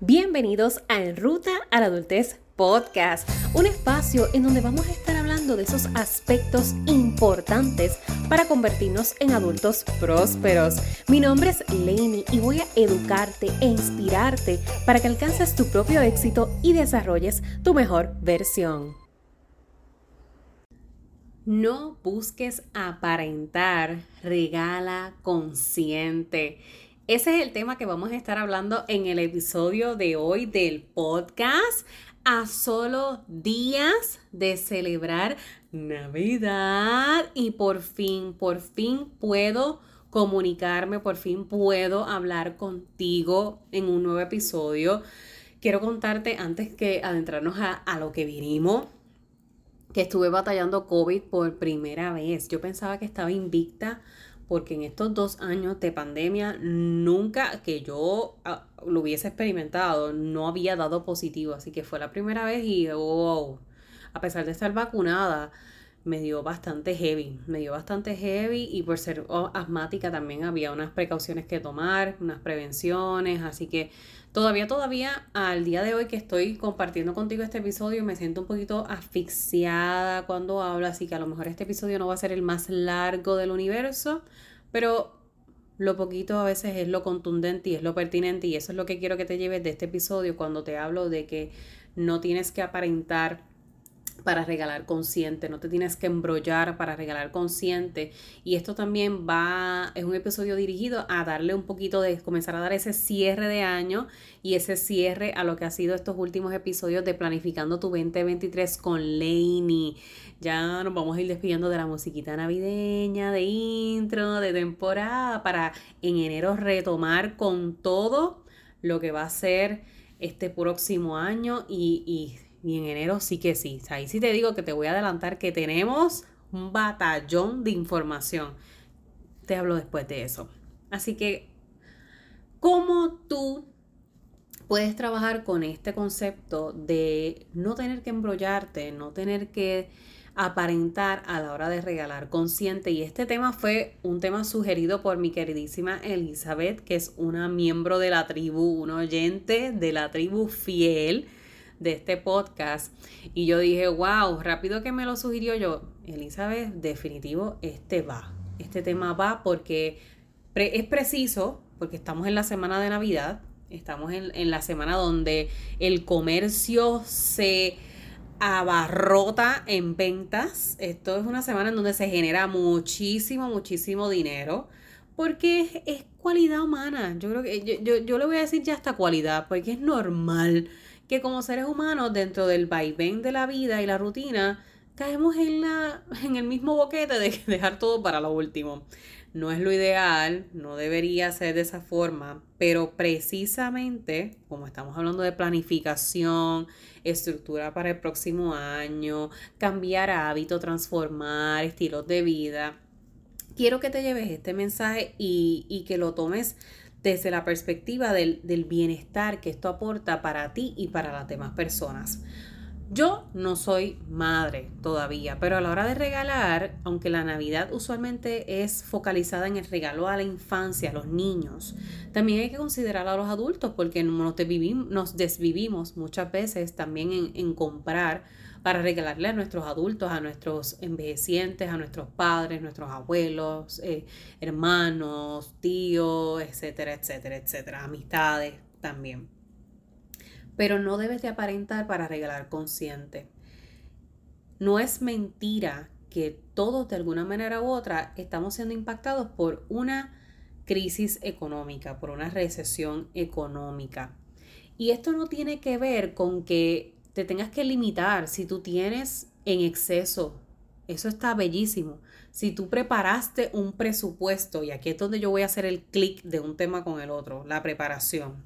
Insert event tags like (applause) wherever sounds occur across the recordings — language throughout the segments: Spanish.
Bienvenidos a En Ruta a la Adultez Podcast, un espacio en donde vamos a estar hablando de esos aspectos importantes para convertirnos en adultos prósperos. Mi nombre es Lainey y voy a educarte e inspirarte para que alcances tu propio éxito y desarrolles tu mejor versión. No busques aparentar, regala consciente. Ese es el tema que vamos a estar hablando en el episodio de hoy del podcast. A solo días de celebrar Navidad y por fin, por fin puedo comunicarme, por fin puedo hablar contigo en un nuevo episodio. Quiero contarte antes que adentrarnos a, a lo que vinimos que estuve batallando COVID por primera vez. Yo pensaba que estaba invicta porque en estos dos años de pandemia nunca que yo ah, lo hubiese experimentado, no había dado positivo, así que fue la primera vez y wow, a pesar de estar vacunada, me dio bastante heavy, me dio bastante heavy. Y por ser oh, asmática también había unas precauciones que tomar, unas prevenciones, así que todavía, todavía al día de hoy que estoy compartiendo contigo este episodio me siento un poquito asfixiada cuando hablo, así que a lo mejor este episodio no va a ser el más largo del universo, pero lo poquito a veces es lo contundente y es lo pertinente y eso es lo que quiero que te lleves de este episodio cuando te hablo de que no tienes que aparentar para regalar consciente, no te tienes que embrollar para regalar consciente. Y esto también va, es un episodio dirigido a darle un poquito de, comenzar a dar ese cierre de año y ese cierre a lo que ha sido estos últimos episodios de Planificando tu 2023 con Lainey. Ya nos vamos a ir despidiendo de la musiquita navideña, de intro, de temporada, para en enero retomar con todo lo que va a ser este próximo año y, y y en enero sí que sí. Ahí sí te digo que te voy a adelantar que tenemos un batallón de información. Te hablo después de eso. Así que, ¿cómo tú puedes trabajar con este concepto de no tener que embrollarte, no tener que aparentar a la hora de regalar consciente. Y este tema fue un tema sugerido por mi queridísima Elizabeth, que es una miembro de la tribu, un oyente de la tribu fiel de este podcast. Y yo dije, wow, rápido que me lo sugirió yo, Elizabeth, definitivo, este va. Este tema va porque es preciso, porque estamos en la semana de Navidad, estamos en, en la semana donde el comercio se abarrota en ventas. Esto es una semana en donde se genera muchísimo, muchísimo dinero. Porque es, cualidad humana. Yo creo que yo, yo, yo, le voy a decir ya esta cualidad, porque es normal que como seres humanos, dentro del vaivén de la vida y la rutina, caemos en, la, en el mismo boquete de dejar todo para lo último. No es lo ideal, no debería ser de esa forma, pero precisamente, como estamos hablando de planificación, estructura para el próximo año, cambiar hábito, transformar estilos de vida, quiero que te lleves este mensaje y, y que lo tomes desde la perspectiva del, bienestar que esto aporta para ti y para las demás personas. Yo no soy madre todavía, pero a la hora de regalar, aunque la Navidad usualmente es focalizada en el regalo a la infancia, a los niños, también hay que considerar a los adultos porque nos desvivimos, muchas veces también en comprar para regalarle a nuestros adultos, a nuestros envejecientes, a nuestros padres, nuestros abuelos, eh, hermanos, tíos, etcétera, etcétera, etcétera, amistades también. Pero no debes de aparentar para regalar consciente. No es mentira que todos de alguna manera u otra estamos siendo impactados por una crisis económica, por una recesión económica. Y esto no tiene que ver con que te tengas que limitar si tú tienes en exceso. Eso está bellísimo. Si tú preparaste un presupuesto, y aquí es donde yo voy a hacer el clic de un tema con el otro, la preparación.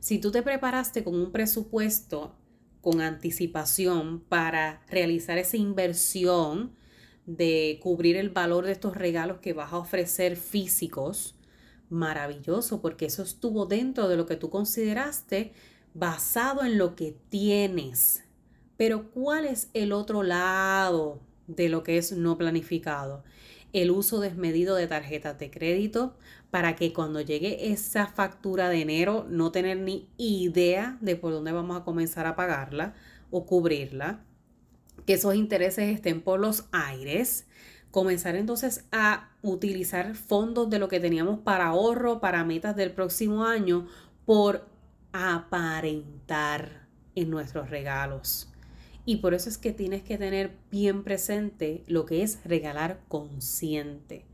Si tú te preparaste con un presupuesto con anticipación para realizar esa inversión de cubrir el valor de estos regalos que vas a ofrecer físicos, maravilloso, porque eso estuvo dentro de lo que tú consideraste basado en lo que tienes. Pero ¿cuál es el otro lado de lo que es no planificado? el uso desmedido de tarjetas de crédito para que cuando llegue esa factura de enero no tener ni idea de por dónde vamos a comenzar a pagarla o cubrirla, que esos intereses estén por los aires, comenzar entonces a utilizar fondos de lo que teníamos para ahorro, para metas del próximo año, por aparentar en nuestros regalos. Y por eso es que tienes que tener bien presente lo que es regalar consciente.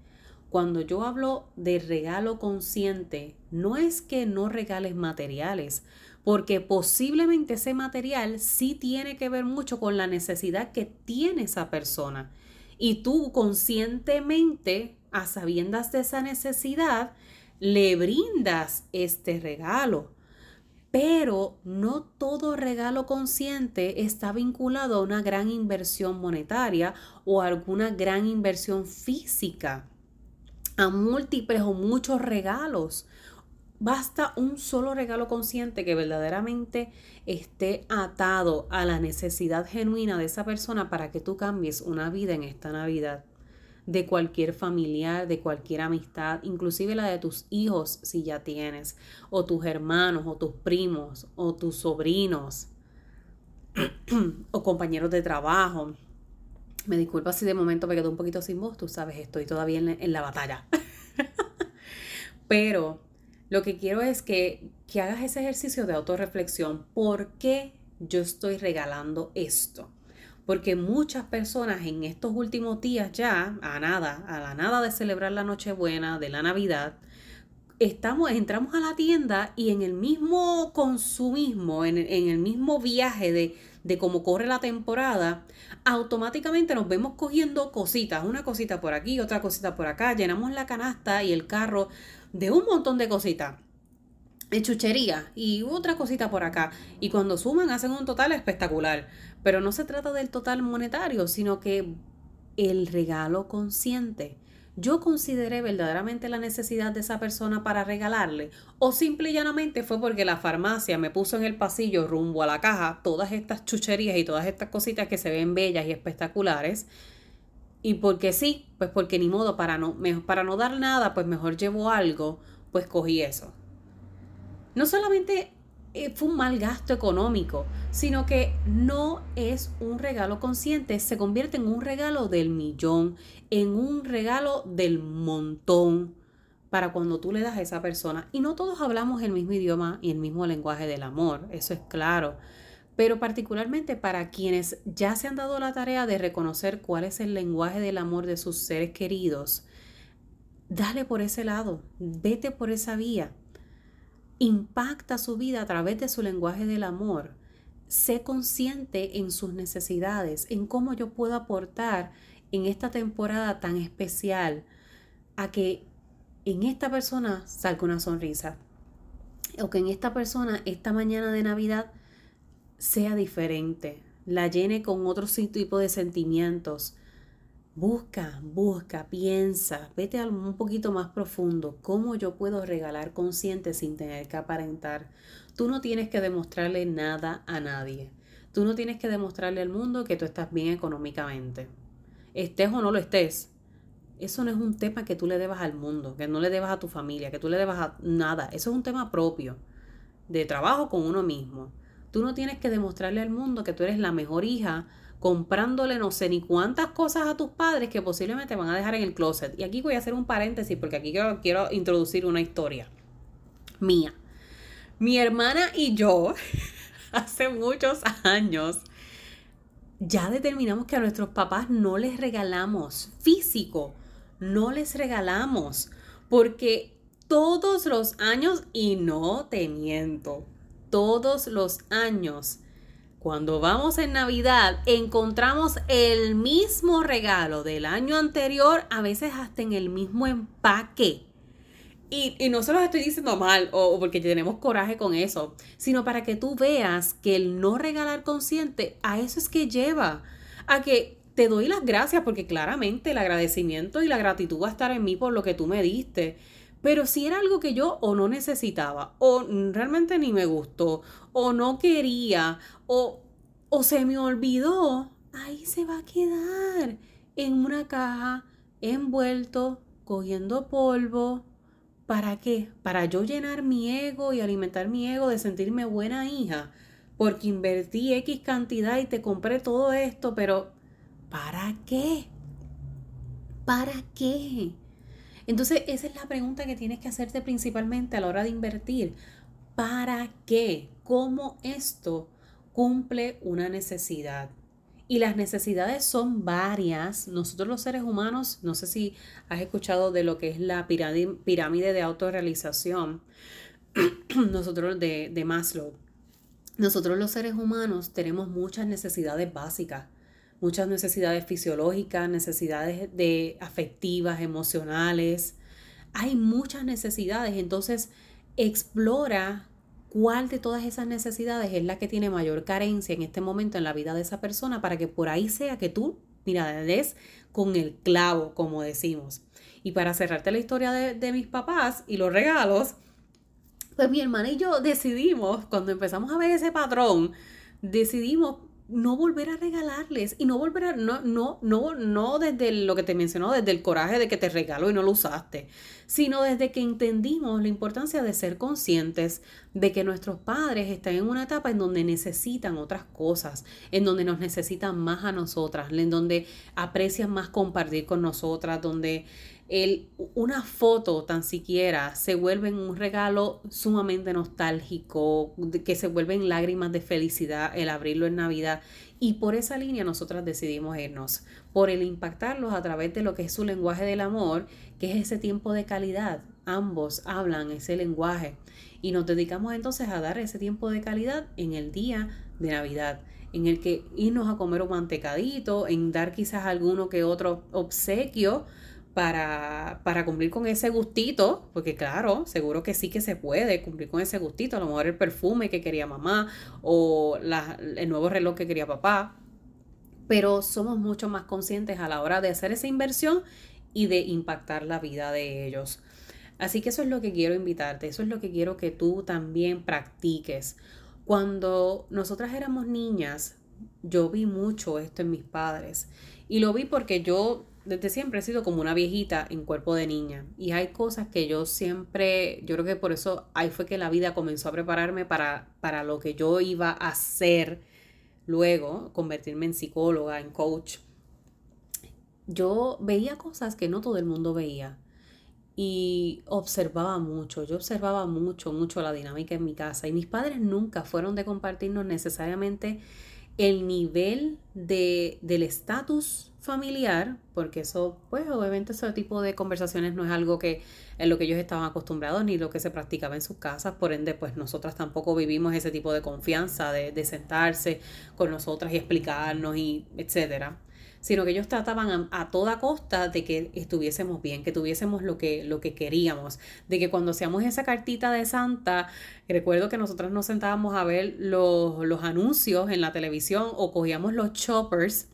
Cuando yo hablo de regalo consciente, no es que no regales materiales, porque posiblemente ese material sí tiene que ver mucho con la necesidad que tiene esa persona. Y tú conscientemente, a sabiendas de esa necesidad, le brindas este regalo. Pero no todo regalo consciente está vinculado a una gran inversión monetaria o a alguna gran inversión física, a múltiples o muchos regalos. Basta un solo regalo consciente que verdaderamente esté atado a la necesidad genuina de esa persona para que tú cambies una vida en esta Navidad de cualquier familiar, de cualquier amistad, inclusive la de tus hijos si ya tienes, o tus hermanos, o tus primos, o tus sobrinos, (clears throat) o compañeros de trabajo. Me disculpa si de momento me quedo un poquito sin voz, tú sabes, estoy todavía en, en la batalla. (laughs) Pero lo que quiero es que, que hagas ese ejercicio de autorreflexión. ¿Por qué yo estoy regalando esto? Porque muchas personas en estos últimos días ya, a nada, a la nada de celebrar la Nochebuena, de la Navidad, estamos, entramos a la tienda y en el mismo consumismo, en, el mismo viaje de, de cómo corre la temporada, automáticamente nos vemos cogiendo cositas, una cosita por aquí, otra cosita por acá, llenamos la canasta y el carro de un montón de cositas de chuchería y otra cosita por acá. Y cuando suman hacen un total espectacular. Pero no se trata del total monetario, sino que el regalo consciente. Yo consideré verdaderamente la necesidad de esa persona para regalarle o simple y llanamente fue porque la farmacia me puso en el pasillo rumbo a la caja todas estas chucherías y todas estas cositas que se ven bellas y espectaculares. Y porque sí, pues porque ni modo, para no, para no dar nada, pues mejor llevo algo, pues cogí eso. No solamente eh, fue un mal gasto económico, sino que no es un regalo consciente, se convierte en un regalo del millón, en un regalo del montón para cuando tú le das a esa persona. Y no todos hablamos el mismo idioma y el mismo lenguaje del amor, eso es claro. Pero particularmente para quienes ya se han dado la tarea de reconocer cuál es el lenguaje del amor de sus seres queridos, dale por ese lado, vete por esa vía impacta su vida a través de su lenguaje del amor. Sé consciente en sus necesidades, en cómo yo puedo aportar en esta temporada tan especial a que en esta persona salga una sonrisa. O que en esta persona, esta mañana de Navidad, sea diferente, la llene con otro tipo de sentimientos, Busca, busca, piensa, vete un poquito más profundo. ¿Cómo yo puedo regalar consciente sin tener que aparentar? Tú no tienes que demostrarle nada a nadie. Tú no tienes que demostrarle al mundo que tú estás bien económicamente. Estés o no lo estés. Eso no es un tema que tú le debas al mundo, que no le debas a tu familia, que tú le debas a nada. Eso es un tema propio de trabajo con uno mismo. Tú no tienes que demostrarle al mundo que tú eres la mejor hija comprándole no sé ni cuántas cosas a tus padres que posiblemente van a dejar en el closet. Y aquí voy a hacer un paréntesis porque aquí quiero, quiero introducir una historia mía. Mi hermana y yo, (laughs) hace muchos años, ya determinamos que a nuestros papás no les regalamos físico, no les regalamos, porque todos los años, y no te miento, todos los años cuando vamos en Navidad, encontramos el mismo regalo del año anterior, a veces hasta en el mismo empaque. Y, no se los estoy diciendo mal o, porque tenemos coraje con eso, sino para que tú veas que el no regalar consciente, a eso es que lleva, a que te doy las gracias porque claramente el agradecimiento y la gratitud va a estar en mí por lo que tú me diste. Pero si era algo que yo o no necesitaba, o realmente ni me gustó, o no quería, o, o se me olvidó, ahí se va a quedar en una caja envuelto, cogiendo polvo. ¿Para qué? Para yo llenar mi ego y alimentar mi ego de sentirme buena hija. Porque invertí X cantidad y te compré todo esto, pero ¿para qué? ¿Para qué? Entonces, esa es la pregunta que tienes que hacerte principalmente a la hora de invertir. ¿Para qué? ¿Cómo esto cumple una necesidad? Y las necesidades son varias. Nosotros los seres humanos, no sé si has escuchado de lo que es la pirámide de autorrealización, (clears throat) nosotros de, de Maslow. Nosotros los seres humanos tenemos muchas necesidades básicas, muchas necesidades fisiológicas, necesidades de afectivas, emocionales. Hay muchas necesidades, entonces explora cuál de todas esas necesidades es la que tiene mayor carencia en este momento en la vida de esa persona para que por ahí sea que tú, mira, des con el clavo, como decimos. Y para cerrarte la historia de, de mis papás y los regalos, pues mi hermana y yo decidimos, cuando empezamos a ver ese patrón, decidimos no volver a regalarles y no volver a, no, no, no, no desde lo que te mencionó, desde el coraje de que te regaló y no lo usaste, sino desde que entendimos la importancia de ser conscientes de que nuestros padres están en una etapa en donde necesitan otras cosas, en donde nos necesitan más a nosotras, en donde aprecian más compartir con nosotras, donde el, una foto tan siquiera se vuelve un regalo sumamente nostálgico, que se vuelven lágrimas de felicidad el abrirlo en Navidad. Y por esa línea nosotras decidimos irnos, por el impactarlos a través de lo que es su lenguaje del amor, que es ese tiempo de calidad. Ambos hablan ese lenguaje y nos dedicamos entonces a dar ese tiempo de calidad en el día de Navidad en el que irnos a comer un mantecadito, en dar quizás alguno que otro obsequio, para, para, cumplir con ese gustito, porque claro, seguro que sí que se puede cumplir con ese gustito, a lo mejor el perfume que quería mamá o el nuevo reloj que quería papá, pero somos mucho más conscientes a la hora de hacer esa inversión y de impactar la vida de ellos. Así que eso es lo que quiero invitarte, eso es lo que quiero que tú también practiques. Cuando nosotras éramos niñas, yo vi mucho esto en mis padres y lo vi porque yo desde siempre he sido como una viejita en cuerpo de niña. Y hay cosas que yo siempre, yo creo que por eso ahí fue que la vida comenzó a prepararme para, para lo que yo iba a hacer luego, convertirme en psicóloga, en coach. Yo veía cosas que no todo el mundo veía. Y observaba mucho, yo observaba mucho, mucho la dinámica en mi casa. Y mis padres nunca fueron de compartirnos necesariamente el nivel de, del estatus familiar, porque eso, pues obviamente ese tipo de conversaciones no es algo que en lo que ellos estaban acostumbrados ni lo que se practicaba en sus casas, por ende, pues nosotras tampoco vivimos ese tipo de confianza de, de sentarse con nosotras y explicarnos y etcétera sino que ellos trataban a, toda costa de que estuviésemos bien, que tuviésemos lo que, lo que queríamos, de que cuando hacíamos esa cartita de Santa, recuerdo que nosotros nos sentábamos a ver los, los anuncios en la televisión o cogíamos los choppers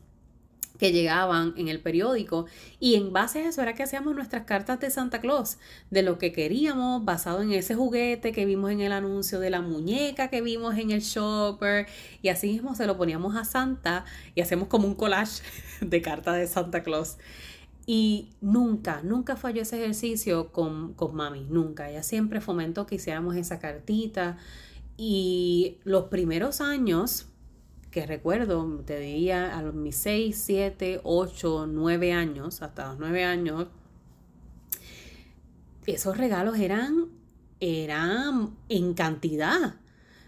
que llegaban en el periódico y en base a eso era que hacíamos nuestras cartas de Santa Claus, de lo que queríamos basado en ese juguete que vimos en el anuncio, de la muñeca que vimos en el shopper y así mismo se lo poníamos a Santa y hacemos como un collage (laughs) de cartas de Santa Claus. Y nunca, nunca falló ese ejercicio con, con mami, nunca. Ella siempre fomentó que hiciéramos esa cartita. Y los primeros años, que recuerdo, te diría a los mis 6, 7, 8, 9 años, hasta los 9 años, esos regalos eran, eran en cantidad.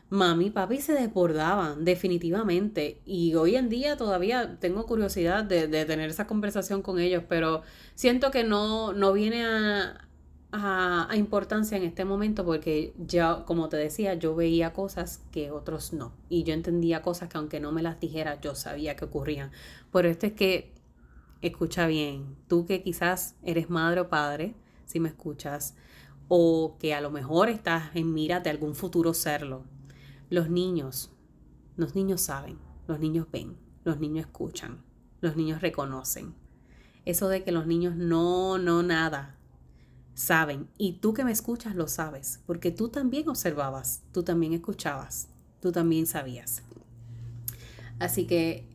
Mami y papi se desbordaban, definitivamente. Y hoy en día todavía tengo curiosidad de, de tener esa conversación con ellos, pero siento que no, no viene a, a, importancia en este momento porque ya, como te decía, yo veía cosas que otros no. Y yo entendía cosas que aunque no me las dijera, yo sabía que ocurrían. Por esto es que, escucha bien, tú que quizás eres madre o padre, si me escuchas, o que a lo mejor estás en mira de algún futuro serlo. Los niños, los niños saben, los niños ven, los niños escuchan, los niños reconocen. Eso de que los niños no, no, nada, saben. Y tú que me escuchas lo sabes, porque tú también observabas, tú también escuchabas, tú también sabías. Así que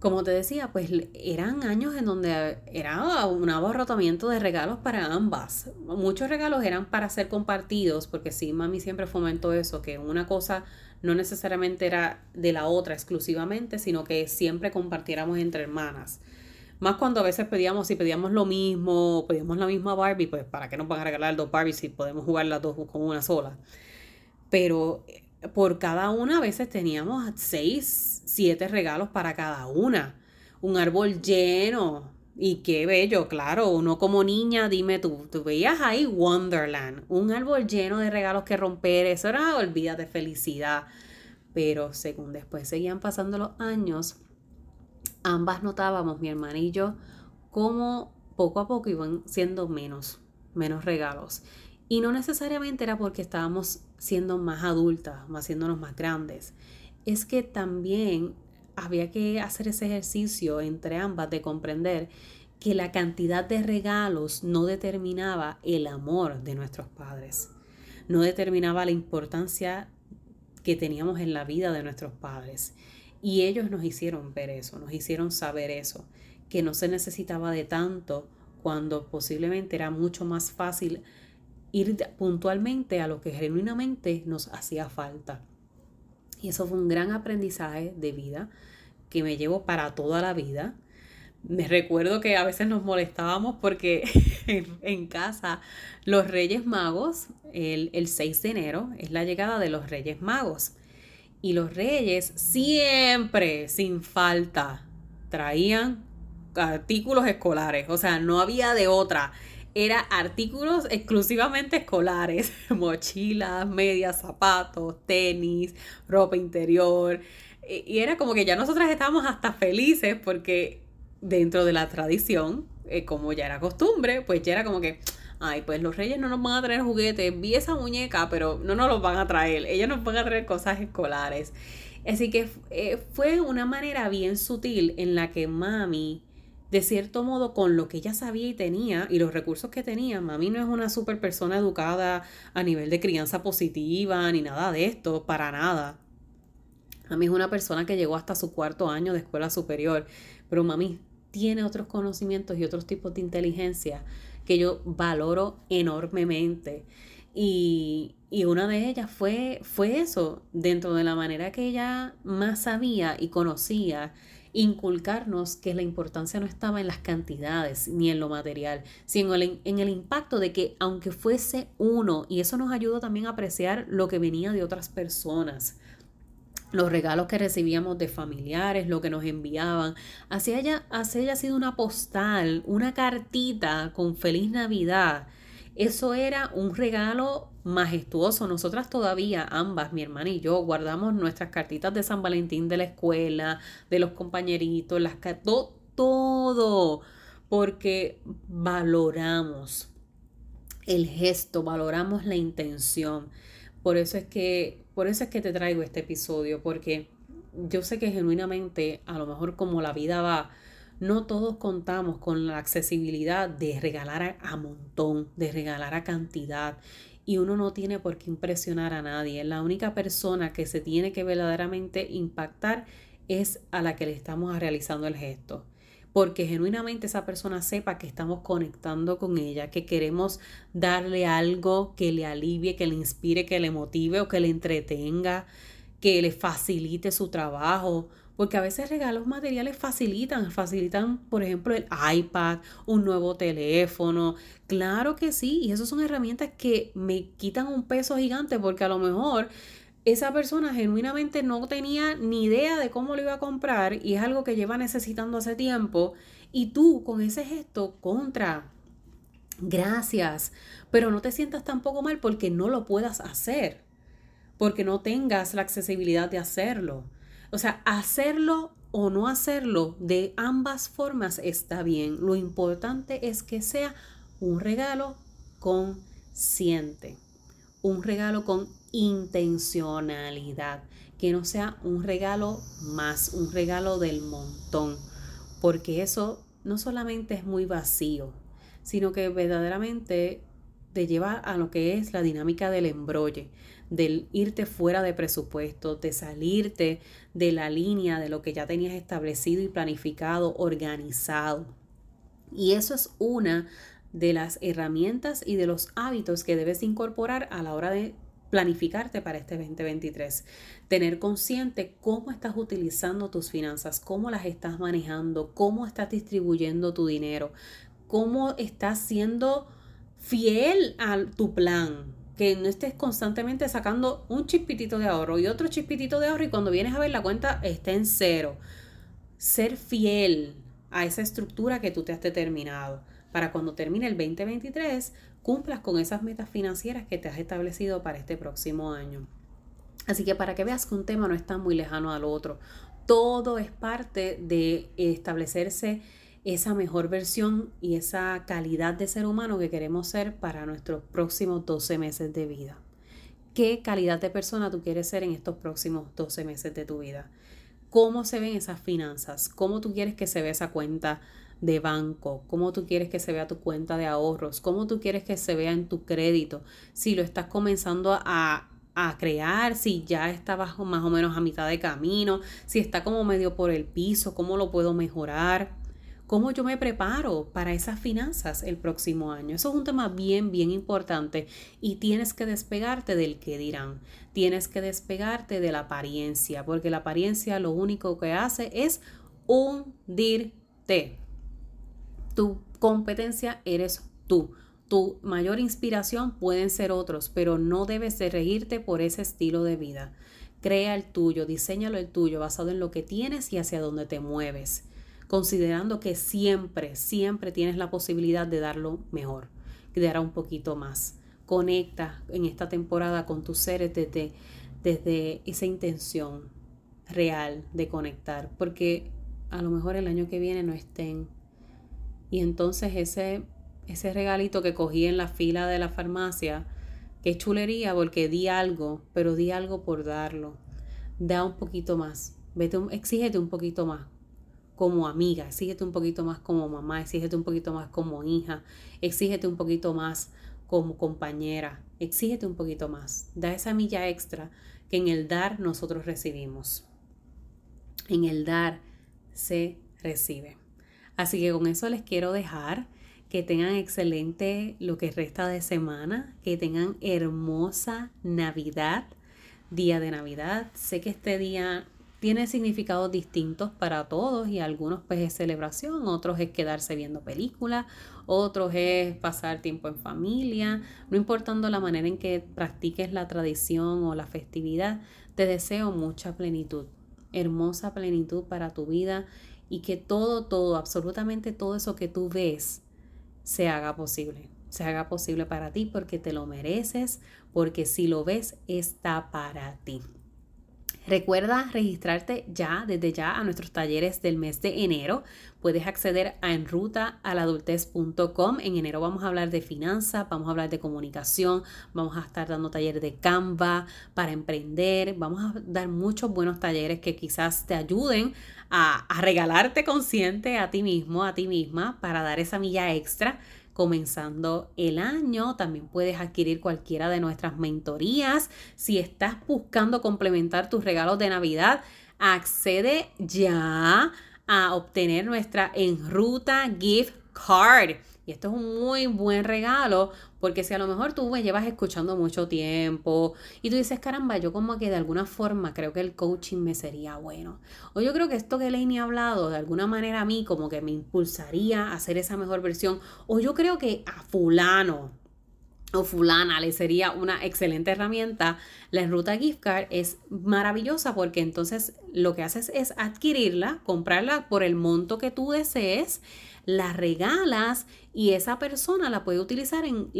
como te decía, pues eran años en donde era un abarrotamiento de regalos para ambas. Muchos regalos eran para ser compartidos, porque sí, mami siempre fomentó eso, que una cosa no necesariamente era de la otra exclusivamente, sino que siempre compartiéramos entre hermanas. Más cuando a veces pedíamos, si pedíamos lo mismo, pedíamos la misma Barbie, pues para qué nos van a regalar dos Barbies si podemos jugar las dos con una sola. Pero eh, por cada una a veces teníamos seis, siete regalos para cada una. Un árbol lleno. Y qué bello, claro, uno como niña, dime tú, tú veías ahí Wonderland, un árbol lleno de regalos que romper, eso era olvídate felicidad. Pero según después seguían pasando los años, ambas notábamos, mi hermana y yo, cómo poco a poco iban siendo menos, menos regalos. Y no necesariamente era porque estábamos siendo más adultas, más haciéndonos más grandes. Es que también había que hacer ese ejercicio entre ambas de comprender que la cantidad de regalos no determinaba el amor de nuestros padres, no determinaba la importancia que teníamos en la vida de nuestros padres. Y ellos nos hicieron ver eso, nos hicieron saber eso, que no se necesitaba de tanto cuando posiblemente era mucho más fácil ir puntualmente a lo que genuinamente nos hacía falta. Y eso fue un gran aprendizaje de vida que me llevo para toda la vida. Me recuerdo que a veces nos molestábamos porque (laughs) en, casa los Reyes Magos, el, el 6 de enero, es la llegada de los Reyes Magos. Y los reyes siempre, sin falta, traían artículos escolares. O sea, no había de otra. Era artículos exclusivamente escolares. (laughs) Mochilas, medias, zapatos, tenis, ropa interior. Y era como que ya nosotras estábamos hasta felices porque dentro de la tradición, eh, como ya era costumbre, pues ya era como que ay, pues los reyes no nos van a traer juguetes, vi esa muñeca, pero no nos los van a traer, ellos nos van a traer cosas escolares. Así que eh, fue una manera bien sutil en la que mami, de cierto modo, con lo que ella sabía y tenía y los recursos que tenía, mami no es una super persona educada a nivel de crianza positiva ni nada de esto, para nada. Mami es una persona que llegó hasta su cuarto año de escuela superior, pero mami tiene otros conocimientos y otros tipos de inteligencia que yo valoro enormemente. Y, una de ellas fue, fue eso, dentro de la manera que ella más sabía y conocía, inculcarnos que la importancia no estaba en las cantidades ni en lo material, sino en, en el impacto de que aunque fuese uno, y eso nos ayudó también a apreciar lo que venía de otras personas los regalos que recibíamos de familiares, lo que nos enviaban. Así haya, así haya sido una postal, una cartita con feliz Navidad. Eso era un regalo majestuoso. Nosotras todavía, ambas, mi hermana y yo, guardamos nuestras cartitas de San Valentín de la escuela, de los compañeritos, las todo, todo, porque valoramos el gesto, valoramos la intención. Por eso es que por eso es que te traigo este episodio, porque yo sé que genuinamente, a lo mejor como la vida va, no todos contamos con la accesibilidad de regalar a, montón, de regalar a cantidad. Y uno no tiene por qué impresionar a nadie. La única persona que se tiene que verdaderamente impactar es a la que le estamos realizando el gesto porque genuinamente esa persona sepa que estamos conectando con ella, que queremos darle algo que le alivie, que le inspire, que le motive o que le entretenga, que le facilite su trabajo. Porque a veces regalos materiales facilitan, facilitan, por ejemplo, el iPad, un nuevo teléfono. Claro que sí, y esas son herramientas que me quitan un peso gigante porque a lo mejor esa persona genuinamente no tenía ni idea de cómo lo iba a comprar y es algo que lleva necesitando hace tiempo y tú con ese gesto contra, gracias, pero no te sientas tampoco mal porque no lo puedas hacer, porque no tengas la accesibilidad de hacerlo. O sea, hacerlo o no hacerlo de ambas formas está bien. Lo importante es que sea un regalo consciente, un regalo con intencionalidad, que no sea un regalo más, un regalo del montón, porque eso no solamente es muy vacío, sino que verdaderamente te lleva a lo que es la dinámica del embrolle, del irte fuera de presupuesto, de salirte de la línea de lo que ya tenías establecido y planificado, organizado. Y eso es una de las herramientas y de los hábitos que debes incorporar a la hora de planificarte para este 2023. Tener consciente cómo estás utilizando tus finanzas, cómo las estás manejando, cómo estás distribuyendo tu dinero, cómo estás siendo fiel a tu plan, que no estés constantemente sacando un chispitito de ahorro y otro chispitito de ahorro y cuando vienes a ver la cuenta está en cero. Ser fiel a esa estructura que tú te has determinado para cuando termine el 2023 cumplas con esas metas financieras que te has establecido para este próximo año. Así que para que veas que un tema no está muy lejano al otro, todo es parte de establecerse esa mejor versión y esa calidad de ser humano que queremos ser para nuestros próximos 12 meses de vida. ¿Qué calidad de persona tú quieres ser en estos próximos 12 meses de tu vida? ¿Cómo se ven esas finanzas? ¿Cómo tú quieres que se vea esa cuenta de banco? ¿Cómo tú quieres que se vea tu cuenta de ahorros? ¿Cómo tú quieres que se vea en tu crédito? Si lo estás comenzando a, a crear, si ya está bajo más o menos a mitad de camino, si está como medio por el piso, ¿cómo lo puedo mejorar? cómo yo me preparo para esas finanzas el próximo año. Eso es un tema bien, bien importante y tienes que despegarte del que dirán. Tienes que despegarte de la apariencia, porque la apariencia lo único que hace es hundirte. Tu competencia eres tú. Tu mayor inspiración pueden ser otros, pero no debes de regirte por ese estilo de vida. Crea el tuyo, diseñalo el tuyo basado en lo que tienes y hacia dónde te mueves considerando que siempre, siempre tienes la posibilidad de darlo mejor, de dar un poquito más. Conecta en esta temporada con tus seres desde, desde esa intención real de conectar, porque a lo mejor el año que viene no estén. Y entonces ese, ese regalito que cogí en la fila de la farmacia, que chulería porque di algo, pero di algo por darlo. Da un poquito más, vete, exígete un poquito más como amiga, exígete un poquito más como mamá, exígete un poquito más como hija, exígete un poquito más como compañera, exígete un poquito más. Da esa milla extra que en el dar nosotros recibimos. En el dar se recibe. Así que con eso les quiero dejar. Que tengan excelente lo que resta de semana, que tengan hermosa Navidad, día de Navidad. Sé que este día tiene significados distintos para todos y algunos pues es celebración, otros es quedarse viendo películas, otros es pasar tiempo en familia, no importando la manera en que practiques la tradición o la festividad, te deseo mucha plenitud, hermosa plenitud para tu vida y que todo, todo, absolutamente todo eso que tú ves se haga posible, se haga posible para ti porque te lo mereces, porque si lo ves está para ti. Recuerda registrarte ya, desde ya, a nuestros talleres del mes de enero. Puedes acceder a enrutaaladultez.com. En enero vamos a hablar de finanzas, vamos a hablar de comunicación, vamos a estar dando talleres de Canva para emprender, vamos a dar muchos buenos talleres que quizás te ayuden a, a regalarte consciente a ti mismo, a ti misma, para dar esa milla extra comenzando el año. También puedes adquirir cualquiera de nuestras mentorías. Si estás buscando complementar tus regalos de Navidad, accede ya a obtener nuestra Enruta Gift Card. Y esto es un muy buen regalo porque si a lo mejor tú me llevas escuchando mucho tiempo y tú dices, caramba, yo como que de alguna forma creo que el coaching me sería bueno. O yo creo que esto que Elaine ha hablado de alguna manera a mí como que me impulsaría a hacer esa mejor versión. O yo creo que a fulano o fulana le sería una excelente herramienta, la ruta gift card es maravillosa porque entonces lo que haces es adquirirla, comprarla por el monto que tú desees, la regalas y esa persona la puede utilizar en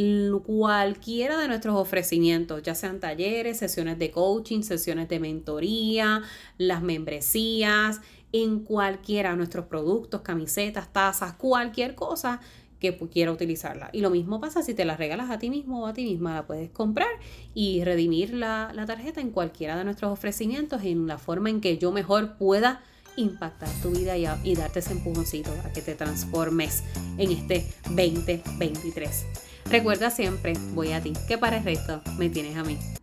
cualquiera de nuestros ofrecimientos, ya sean talleres, sesiones de coaching, sesiones de mentoría, las membresías, en cualquiera de nuestros productos, camisetas, tazas, cualquier cosa que quiera utilizarla. Y lo mismo pasa si te la regalas a ti mismo o a ti misma, la puedes comprar y redimir la, tarjeta en cualquiera de nuestros ofrecimientos en la forma en que yo mejor pueda impactar tu vida y, y darte ese empujoncito a que te transformes en este 2023. Recuerda siempre, voy a ti, que para el resto me tienes a mí.